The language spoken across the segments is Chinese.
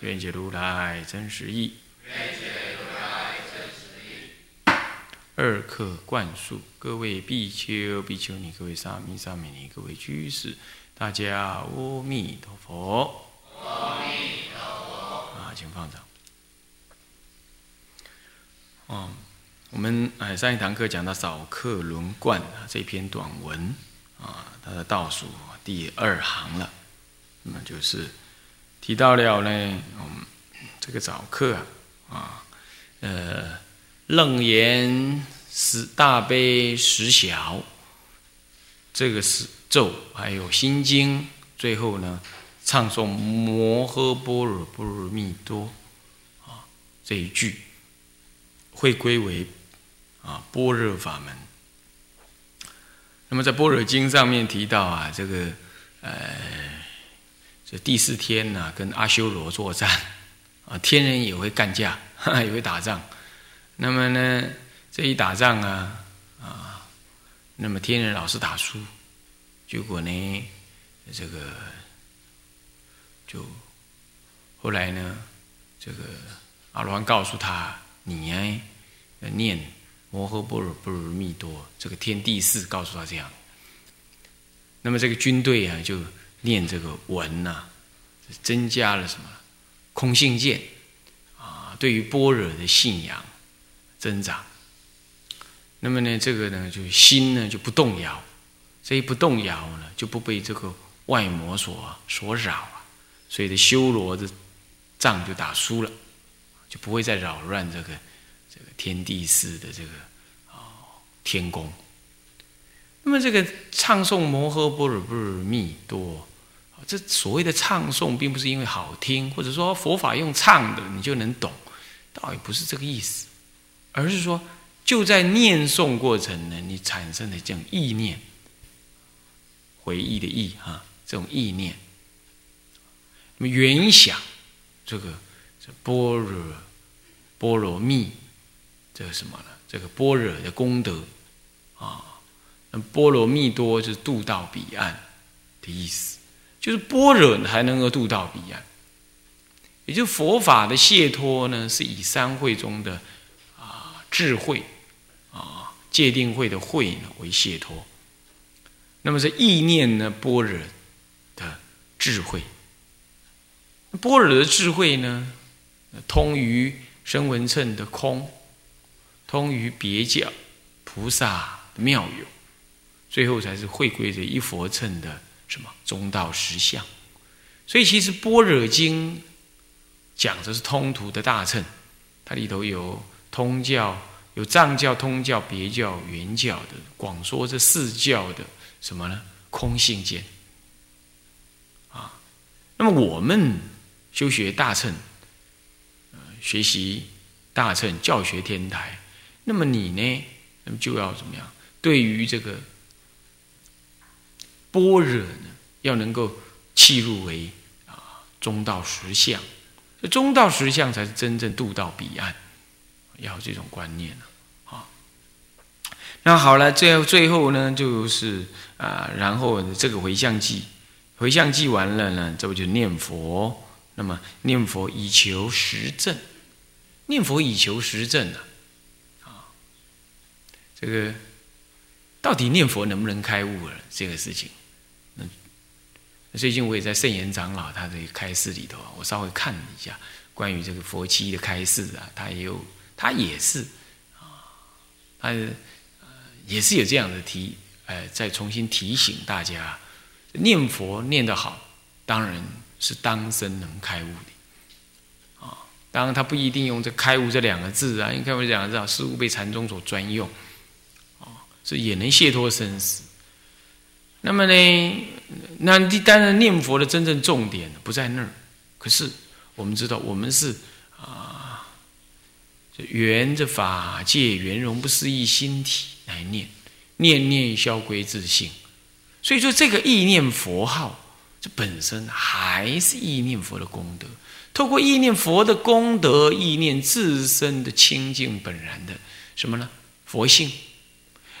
愿解如来真实义。二课灌输，各位比丘、比丘尼，各位沙弥、沙弥尼，各位居士，大家阿弥陀佛。阿弥陀佛。啊，请放掌。哦，我们哎上一堂课讲到扫客轮贯啊这篇短文啊，它的倒数第二行了，那么就是提到了呢，嗯，这个早课啊，啊，呃。楞严十大悲十小，这个是咒，还有心经，最后呢，唱诵摩诃般若波罗蜜多啊这一句，会归为啊般若法门。那么在般若经上面提到啊，这个呃，这第四天呢，跟阿修罗作战啊，天人也会干架，也会打仗。那么呢，这一打仗啊，啊，那么天人老是打输，结果呢，这个就后来呢，这个阿罗汉告诉他，你呀，念摩诃般若波罗蜜多，这个天地四告诉他这样。那么这个军队啊，就念这个文呐，增加了什么空性见啊，对于般若的信仰。增长，那么呢，这个呢，就心呢就不动摇，这一不动摇呢，就不被这个外魔所所扰啊，所以的修罗的仗就打输了，就不会再扰乱这个这个天地寺的这个啊天宫。那么这个唱诵摩诃般若波罗蜜多，这所谓的唱诵，并不是因为好听，或者说佛法用唱的你就能懂，倒也不是这个意思。而是说，就在念诵过程呢，你产生的这种意念，回忆的意哈，这种意念，那么原想这个这般若波罗蜜，这个什么呢？这个般若的功德啊，那波罗蜜多就是渡到彼岸的意思，就是般若才能够渡到彼岸，也就是佛法的解脱呢，是以三会中的啊。智慧啊，界定慧的慧呢为解脱。那么这意念呢，般若的智慧，般若的智慧呢，通于声闻乘的空，通于别教菩萨妙有，最后才是会归着一佛乘的什么中道实相。所以其实般若经讲的是通途的大乘，它里头有。通教有藏教、通教、别教、原教的，广说这四教的什么呢？空性见啊。那么我们修学大乘，呃，学习大乘教学天台，那么你呢？那么就要怎么样？对于这个般若呢，要能够契入为啊中道实相，这中道实相才是真正渡到彼岸。要这种观念了啊！那好了，最后最后呢，就是啊，然后这个回向记，回向记完了呢，这不就念佛？那么念佛以求实证，念佛以求实证呢？啊，这个到底念佛能不能开悟了？这个事情，最近我也在圣严长老他的开示里头啊，我稍微看了一下关于这个佛七的开示啊，他也有。他也是啊，他也是有这样的提，呃，再重新提醒大家，念佛念得好，当然是当生能开悟的啊。当然他不一定用这“开悟”这两个字啊，因为“开悟”这两个字啊，似乎被禅宗所专用啊，这也能解脱生死。那么呢，那当然念佛的真正重点不在那儿，可是我们知道，我们是啊，这圆着法界圆融不思议心体来念，念念消归自性。所以说，这个意念佛号，这本身还是意念佛的功德。透过意念佛的功德，意念自身的清净本然的什么呢？佛性。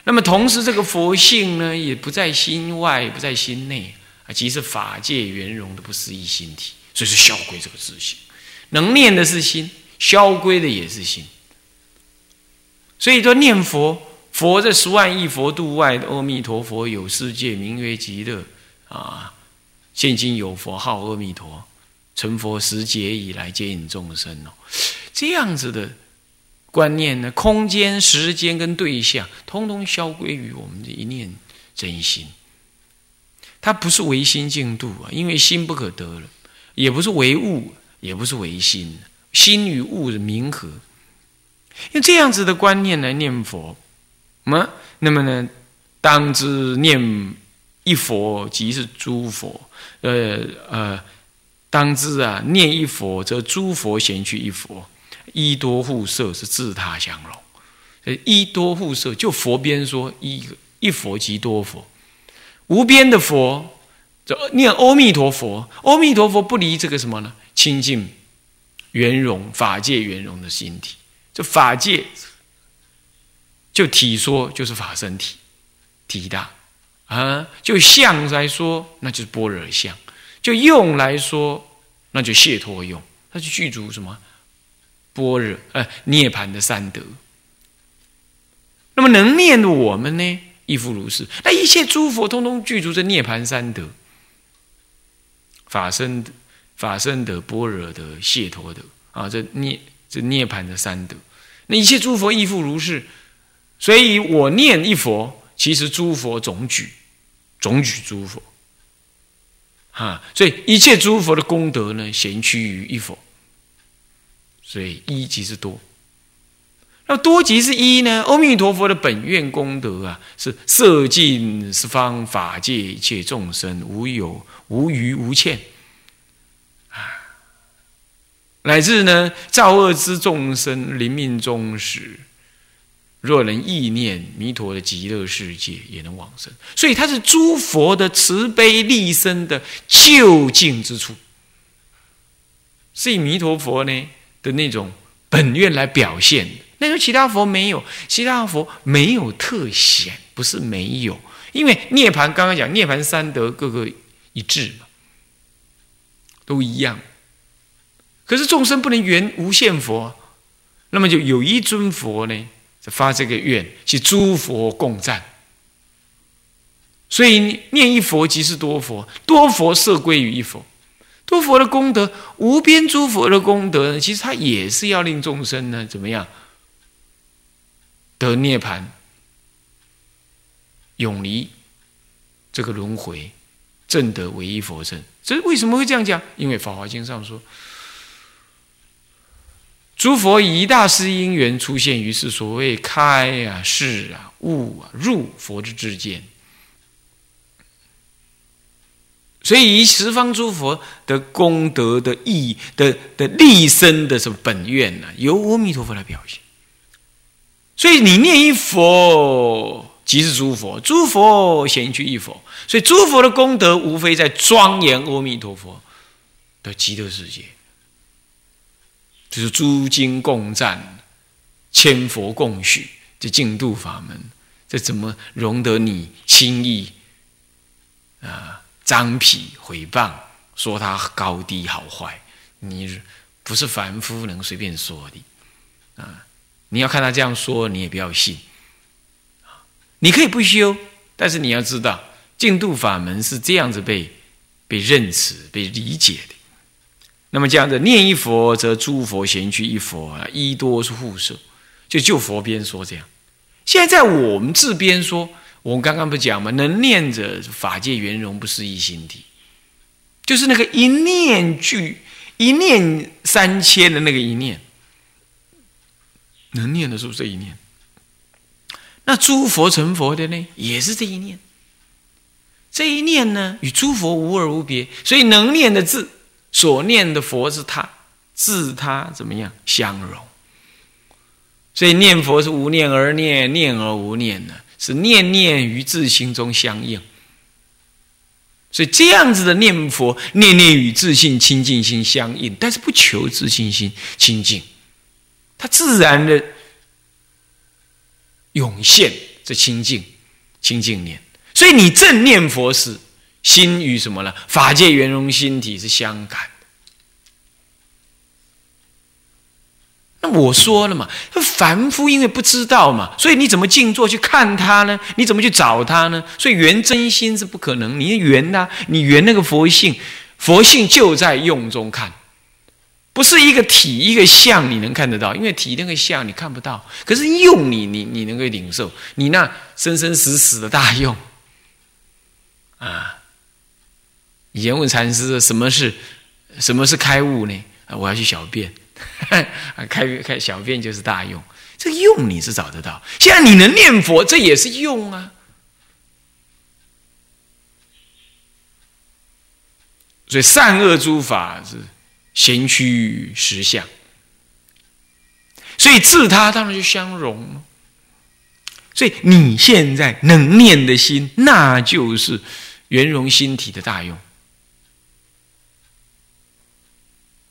那么同时，这个佛性呢，也不在心外，也不在心内啊，即是法界圆融的不思议心体。所以是消归这个自性，能念的是心，消归的也是心。所以说念佛，佛在十万亿佛度外阿弥陀佛有世界，名曰极乐啊。现今有佛号阿弥陀。成佛时节以来，接引众生哦，这样子的观念呢，空间、时间跟对象，通通消归于我们的一念真心。它不是唯心净度啊，因为心不可得了；也不是唯物，也不是唯心，心与物的冥合。用这样子的观念来念佛，么那么呢，当知念一佛即是诸佛，呃呃。当知啊，念一佛则诸佛贤去一佛，一多互摄是自他相容。一多互摄，就佛边说一一佛即多佛，无边的佛，这念阿弥陀佛，阿弥陀佛不离这个什么呢？清净圆融法界圆融的心体，这法界就体说就是法身体，体大啊，就相来说那就是般若相。就用来说，那就解脱用，那就具足什么般若呃涅盘的三德。那么能念的我们呢，亦复如是。那一切诸佛通通具足这涅盘三德，法身法身德、般若德、解脱德啊，这涅这涅盘的三德。那一切诸佛亦复如是。所以我念一佛，其实诸佛总举，总举诸佛。啊，所以一切诸佛的功德呢，贤趋于一佛，所以一即是多。那多即是一呢？阿弥陀佛的本愿功德啊，是摄尽十方法界一切众生，无有无余无欠啊，乃至呢造恶之众生临命终时。若能意念弥陀的极乐世界，也能往生。所以它是诸佛的慈悲利生的究竟之处，是以弥陀佛呢的那种本愿来表现的。那个其他佛没有，其他佛没有特显，不是没有，因为涅盘刚刚讲涅盘三德各个一致嘛，都一样。可是众生不能圆无限佛，那么就有一尊佛呢。发这个愿，去诸佛共赞。所以念一佛即是多佛，多佛摄归于一佛，诸佛的功德无边，诸佛的功德呢，其实它也是要令众生呢怎么样得涅盘，永离这个轮回，证得唯一佛身。这为什么会这样讲？因为《法华经》上说。诸佛以一大师因缘出现于世，所谓开啊、示啊、悟啊、入佛之之间。所以以十方诸佛的功德的意的的立身的什么本愿呢？由阿弥陀佛来表现。所以你念一佛，即是诸佛；诸佛贤去一佛。所以诸佛的功德，无非在庄严阿弥陀佛的极乐世界。就是诸经共赞，千佛共许，这净土法门，这怎么容得你轻易啊张皮毁谤，说他高低好坏？你不是凡夫能随便说的啊！你要看他这样说，你也不要信你可以不修，但是你要知道，净土法门是这样子被被认识、被理解的。那么这样子念一佛，则诸佛贤居一佛啊，一多是互摄，就就佛边说这样。现在在我们这边说，我刚刚不讲吗？能念者法界圆融，不思一心体，就是那个一念具，一念三千的那个一念，能念的是不是这一念？那诸佛成佛的呢，也是这一念。这一念呢，与诸佛无二无别，所以能念的字。所念的佛是他，自他怎么样相融？所以念佛是无念而念，念而无念呢，是念念于自心中相应。所以这样子的念佛，念念与自信清净心相应，但是不求自信心清净，它自然的涌现这清净清净念。所以你正念佛时，心与什么呢？法界圆融心体是相感那我说了嘛，凡夫因为不知道嘛，所以你怎么静坐去看他呢？你怎么去找他呢？所以圆真心是不可能。你圆呐，你圆那个佛性，佛性就在用中看，不是一个体一个相你能看得到，因为体那个相你看不到，可是用你你你能够领受，你那生生死死的大用。啊！以前问禅师什么是什么是开悟呢？啊，我要去小便，开开小便就是大用。这用你是找得到。现在你能念佛，这也是用啊。所以善恶诸法是闲虚实相，所以自他当然就相融了。所以你现在能念的心，那就是。圆融心体的大用，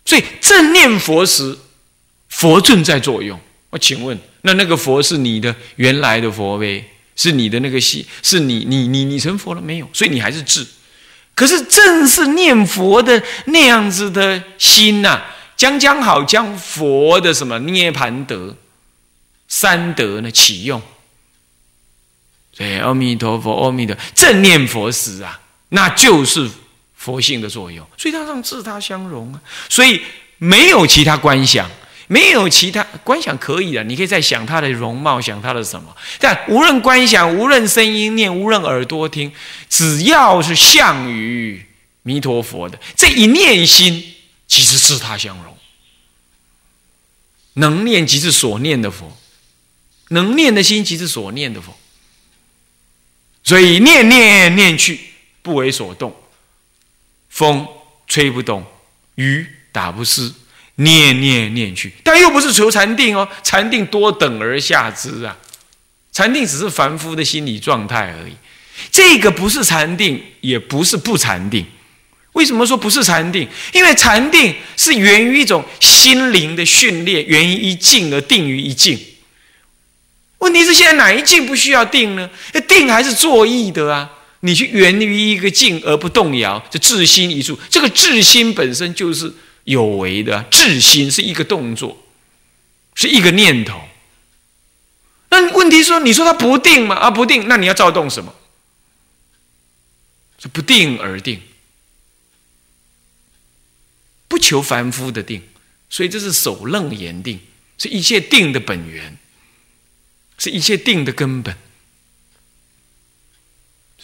所以正念佛时，佛正在作用。我请问，那那个佛是你的原来的佛呗？是你的那个心？是你你你你成佛了没有？所以你还是智。可是正是念佛的那样子的心呐，将将好将佛的什么涅盘德、三德呢启用。对，阿弥陀佛，阿弥陀正念佛时啊，那就是佛性的作用，所以它让自他相融啊。所以没有其他观想，没有其他观想可以的，你可以在想他的容貌，想他的什么。但无论观想，无论声音念，无论耳朵听，只要是向于弥陀佛的这一念心，即是自他相融。能念即是所念的佛，能念的心即是所念的佛。所以念念念去，不为所动。风吹不动，雨打不湿。念念念去，但又不是求禅定哦。禅定多等而下之啊，禅定只是凡夫的心理状态而已。这个不是禅定，也不是不禅定。为什么说不是禅定？因为禅定是源于一种心灵的训练，源于一静而定于一静。问题是现在哪一静不需要定呢？定还是作意的啊？你去源于一个静而不动摇，这至心一处，这个至心本身就是有为的，至心是一个动作，是一个念头。那问题说，你说它不定吗？啊，不定，那你要躁动什么？是不定而定，不求凡夫的定，所以这是首楞严定，是一切定的本源。是一切定的根本，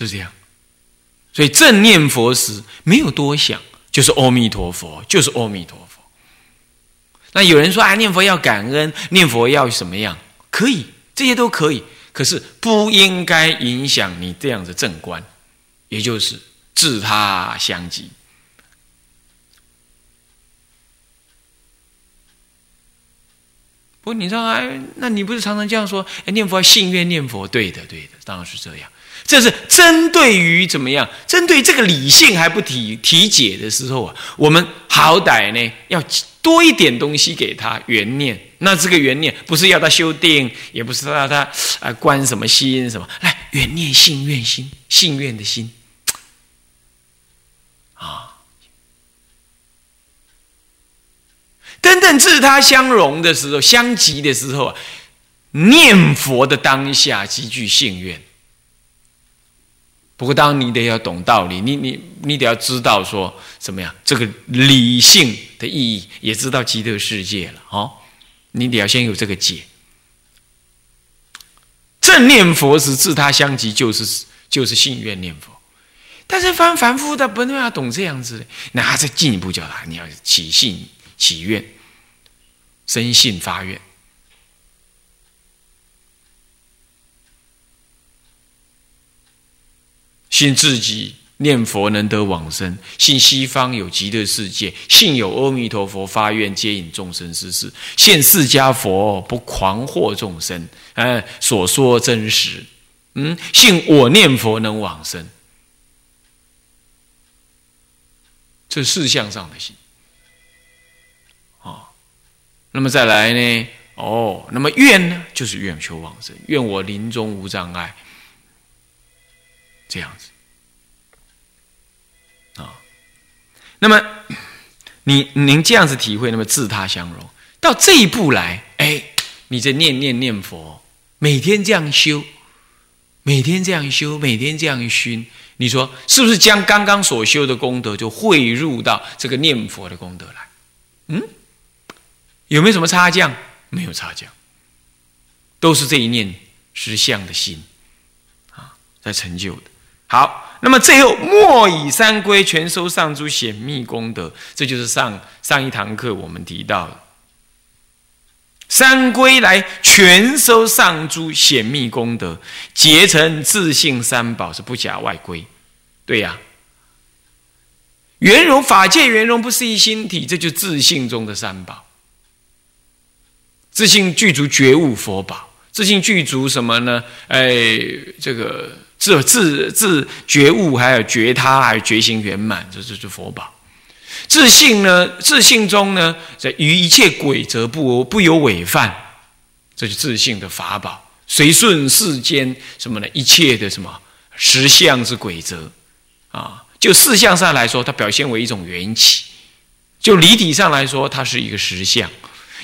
就这样。所以正念佛时没有多想，就是阿弥陀佛，就是阿弥陀佛。那有人说啊，念佛要感恩，念佛要什么样？可以，这些都可以。可是不应该影响你这样的正观，也就是自他相即。不你知道啊？那你不是常常这样说？哎，念佛要信愿念佛，对的，对的，当然是这样。这是针对于怎么样？针对这个理性还不体体解的时候啊，我们好歹呢要多一点东西给他缘念。那这个缘念不是要他修定，也不是要他啊观什么心什么，来缘念信愿心，信愿的心。真正自他相融的时候，相即的时候啊，念佛的当下极具信愿。不过，当你得要懂道理，你你你得要知道说怎么样，这个理性的意义，也知道极乐世界了哦。你得要先有这个解。正念佛时自他相即，就是就是信愿念佛。但是凡凡夫的不能要懂这样子的，那再进一步教他，你要起信。祈愿，生信发愿，信自己念佛能得往生，信西方有极乐世界，信有阿弥陀佛发愿接引众生世事，现释迦佛不狂惑众生，哎，所说真实。嗯，信我念佛能往生，这事相上的信。那么再来呢？哦，那么愿呢？就是愿求往生，愿我临终无障碍，这样子。啊，那么你您这样子体会，那么自他相融，到这一步来，哎，你在念念念佛，每天这样修。每天这样修，每天这样熏，你说是不是将刚刚所修的功德就汇入到这个念佛的功德来？嗯，有没有什么差价？没有差价，都是这一念实相的心啊，在成就的。好，那么最后莫以三归全收上诸显密功德，这就是上上一堂课我们提到的。三归来全收上诸显密功德，结成自性三宝是不假外归，对呀。圆融法界圆融不是一心体，这就自性中的三宝。自信具足觉悟佛宝，自信具足什么呢？哎，这个自自自觉悟，还有觉他，还有觉行圆满，这这是佛宝。自信呢？自信中呢，在于一切规则不不有违犯，这是自信的法宝。随顺世间什么呢？一切的什么实相之规则啊？就事相上来说，它表现为一种缘起；就离体上来说，它是一个实相。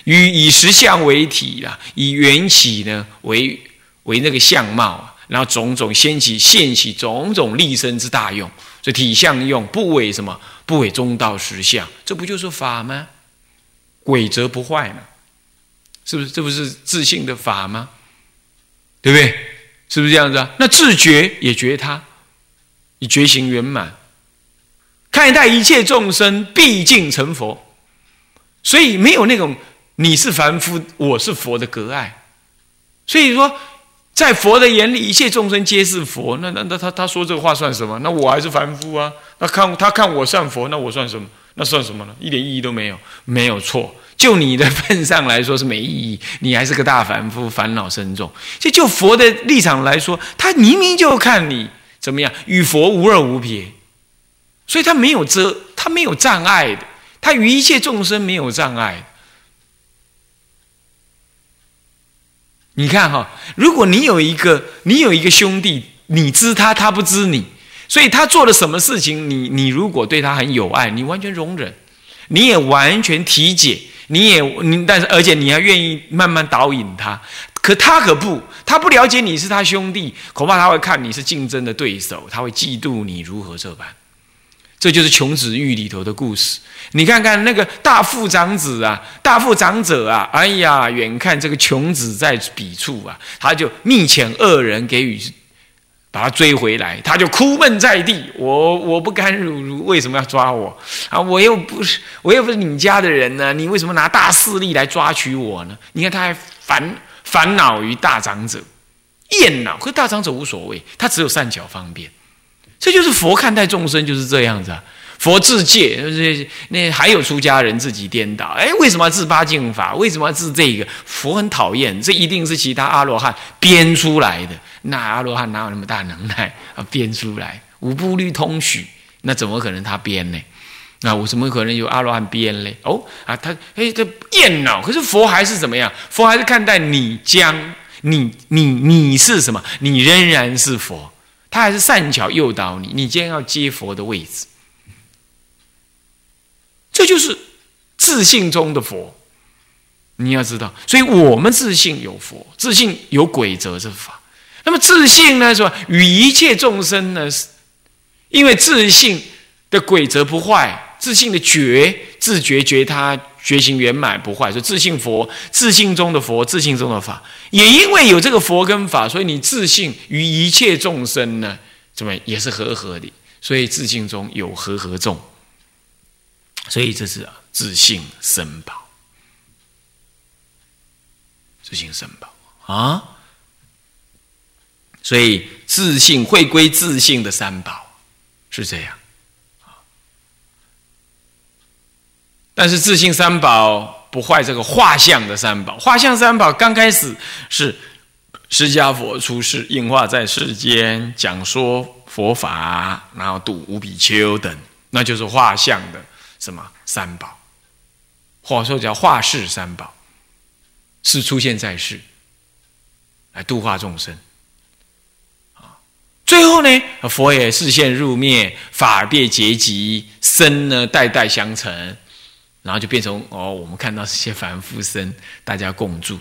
与以实相为体啊，以缘起呢为为那个相貌啊，然后种种掀起现起种种立身之大用。这体相用不为什么？不为中道实相，这不就是法吗？鬼则不坏嘛，是不是？这不是自信的法吗？对不对？是不是这样子啊？那自觉也觉他，以觉行圆满，看待一切众生毕竟成佛，所以没有那种你是凡夫，我是佛的隔爱。所以说。在佛的眼里，一切众生皆是佛。那那那他他说这话算什么？那我还是凡夫啊。那看他看我算佛，那我算什么？那算什么呢？一点意义都没有，没有错。就你的份上来说是没意义，你还是个大凡夫，烦恼深重。就就佛的立场来说，他明明就看你怎么样，与佛无二无别，所以他没有遮，他没有障碍的，他与一切众生没有障碍。你看哈，如果你有一个，你有一个兄弟，你知他，他不知你，所以他做了什么事情，你你如果对他很有爱，你完全容忍，你也完全体解，你也你，但是而且你还愿意慢慢导引他，可他可不，他不了解你是他兄弟，恐怕他会看你是竞争的对手，他会嫉妒你如何这般。这就是穷子玉里头的故事。你看看那个大富长子啊，大富长者啊，哎呀，远看这个穷子在彼处啊，他就密遣恶人给予，把他追回来，他就哭闷在地。我我不甘如如，为什么要抓我啊？我又不是我又不是你家的人呢，你为什么拿大势力来抓取我呢？你看他还烦烦恼于大长者，厌恼。可大长者无所谓，他只有善巧方便。这就是佛看待众生就是这样子啊！佛自戒，就是那还有出家人自己颠倒。哎，为什么要自八敬法？为什么要自这个？佛很讨厌，这一定是其他阿罗汉编出来的。那阿罗汉哪有那么大能耐啊？编出来五部律通许，那怎么可能他编呢？那我怎么可能有阿罗汉编嘞？哦啊，他哎，这厌恼。可是佛还是怎么样？佛还是看待你将你你你是什么？你仍然是佛。他还是善巧诱导你，你将要接佛的位置，这就是自信中的佛。你要知道，所以我们自信有佛，自信有规则之法。那么自信呢，是吧？与一切众生呢，因为自信的规则不坏，自信的觉自觉觉他。觉行圆满不坏，说自信佛，自信中的佛，自信中的法，也因为有这个佛跟法，所以你自信于一切众生呢，怎么也是和合的，所以自信中有和合众，所以这是啊自信生宝，自信生宝啊，所以自信会归自信的三宝，是这样。但是自信三宝不坏这个画像的三宝，画像三宝刚开始是释迦佛出世，应化在世间，讲说佛法，然后度五比丘等，那就是画像的什么三宝，或者说叫画世三宝，是出现在世来度化众生。最后呢，佛也视现入灭，法变结集，身呢代代相承。然后就变成哦，我们看到这些凡夫僧，大家共住，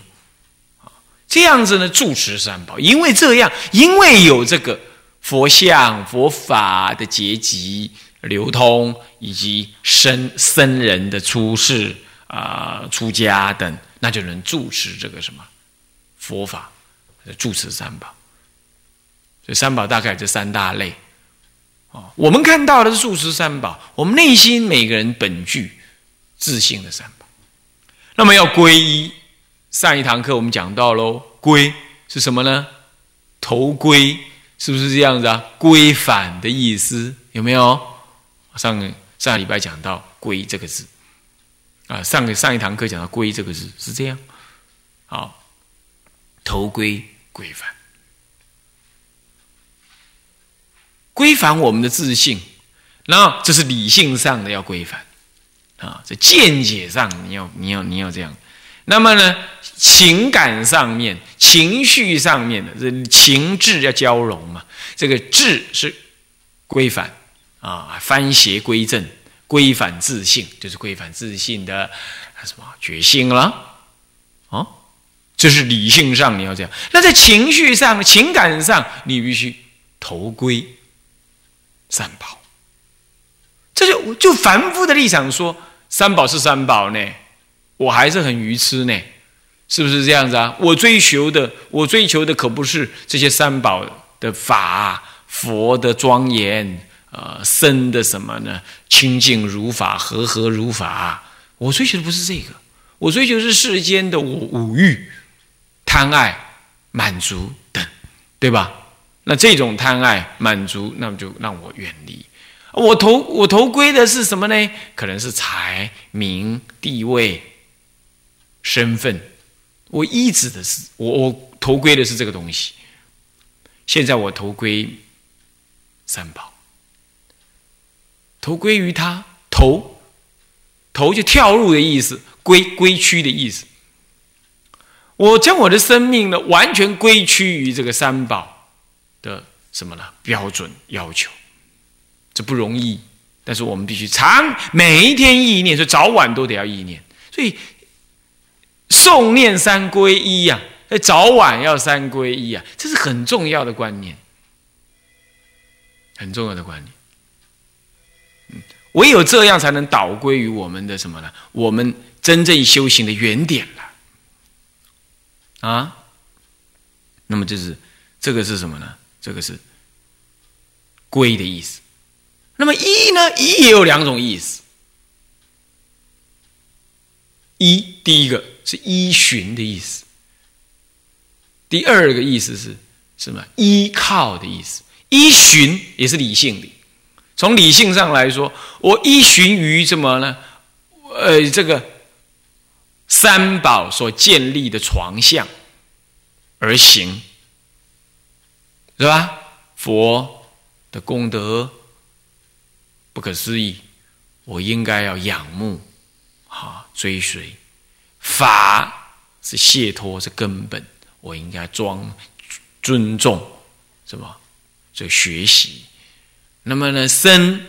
啊，这样子呢，住持三宝，因为这样，因为有这个佛像、佛法的结集流通，以及僧僧人的出世啊、出家等，那就能住持这个什么佛法，住持三宝。所以三宝大概这三大类，啊，我们看到的是住持三宝，我们内心每个人本具。自信的三宝，那么要皈依。上一堂课我们讲到喽，皈是什么呢？头盔是不是这样子啊？规范的意思有没有？上上礼拜讲到“规”这个字啊，上个上一堂课讲到“规”这个字是这样。好，头盔规范，规范我们的自信，然后这是理性上的要规范。啊，在见解上，你要你要你要这样。那么呢，情感上面、情绪上面的这情志要交融嘛。这个志是规范啊，翻邪归正，规范自信，就是规范自信的什么决心了啊。这是理性上你要这样。那在情绪上、情感上，你必须投归三宝。这就就凡夫的立场说。三宝是三宝呢，我还是很愚痴呢，是不是这样子啊？我追求的，我追求的可不是这些三宝的法、佛的庄严，呃，僧的什么呢？清净如法，和合如法。我追求的不是这个，我追求的是世间的我五欲、贪爱、满足等，对吧？那这种贪爱、满足，那么就让我远离。我投我投归的是什么呢？可能是财、名、地位、身份。我依止的是我我投归的是这个东西。现在我投归三宝，投归于他，投投就跳入的意思，归归趋的意思。我将我的生命呢，完全归趋于这个三宝的什么呢？标准要求。这不容易，但是我们必须常每一天意念，所以早晚都得要意念。所以诵念三归一呀，早晚要三归一啊，这是很重要的观念，很重要的观念。嗯，唯有这样才能导归于我们的什么呢？我们真正修行的原点了啊。那么就是这个是什么呢？这个是归的意思。那么依呢？依也有两种意思。依第一个是依循的意思，第二个意思是什么？依靠的意思。依循也是理性的，从理性上来说，我依循于什么呢？呃，这个三宝所建立的床相而行，是吧？佛的功德。不可思议，我应该要仰慕，哈，追随法是解脱是根本，我应该装尊重什么？这学习。那么呢，身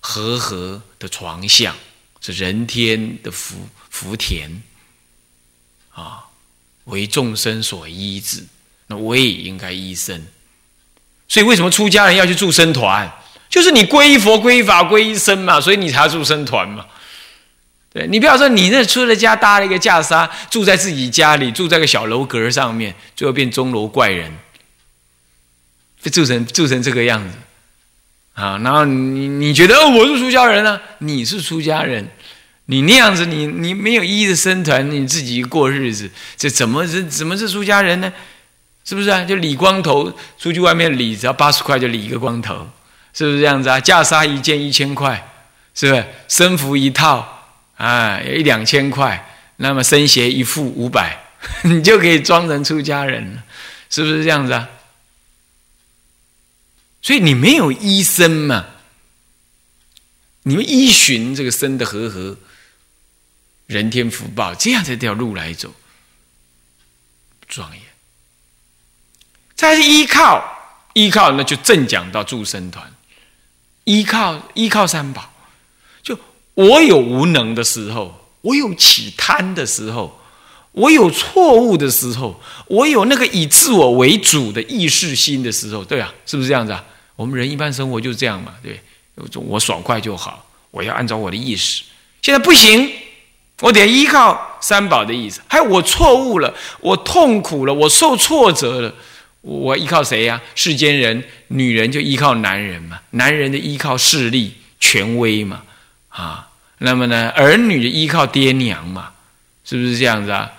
和合的床相是人天的福福田啊，为众生所依止，那我也应该依生。所以，为什么出家人要去住僧团？就是你皈依佛、皈依法、皈依僧嘛，所以你才住僧团嘛。对你不要说你那出了家搭了一个袈裟，住在自己家里，住在个小楼阁上面，最后变钟楼怪人，就住成住成这个样子啊！然后你你觉得哦，我是出家人啊？你是出家人，你那样子，你你没有依的僧团，你自己过日子，这怎么是怎么是出家人呢？是不是啊？就理光头，出去外面理，只要八十块就理一个光头。是不是这样子啊？袈裟一件一千块，是不是？僧服一套啊，一两千块。那么僧鞋一副五百，你就可以装成出家人了，是不是这样子啊？所以你没有医生嘛？你们依循这个生的和合，人天福报，这样这条路来走，庄严。再是依靠，依靠那就正讲到助生团，依靠依靠三宝。就我有无能的时候，我有起贪的时候，我有错误的时候，我有那个以自我为主的意识心的时候，对啊，是不是这样子啊？我们人一般生活就是这样嘛，对。我爽快就好，我要按照我的意识。现在不行，我得依靠三宝的意思。还有我错误了，我痛苦了，我受挫折了，我依靠谁呀？世间人，女人就依靠男人嘛，男人的依靠势力、权威嘛，啊，那么呢，儿女的依靠爹娘嘛，是不是这样子啊？